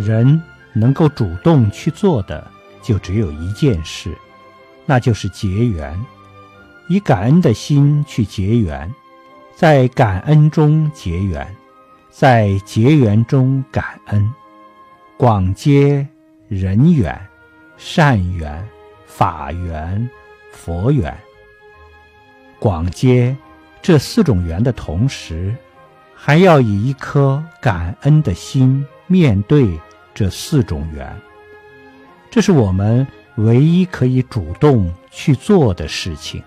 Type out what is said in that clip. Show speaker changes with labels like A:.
A: 人能够主动去做的，就只有一件事，那就是结缘，以感恩的心去结缘，在感恩中结缘，在结缘中感恩，广结人缘、善缘、法缘、佛缘。广结这四种缘的同时，还要以一颗感恩的心面对。这四种缘，这是我们唯一可以主动去做的事情。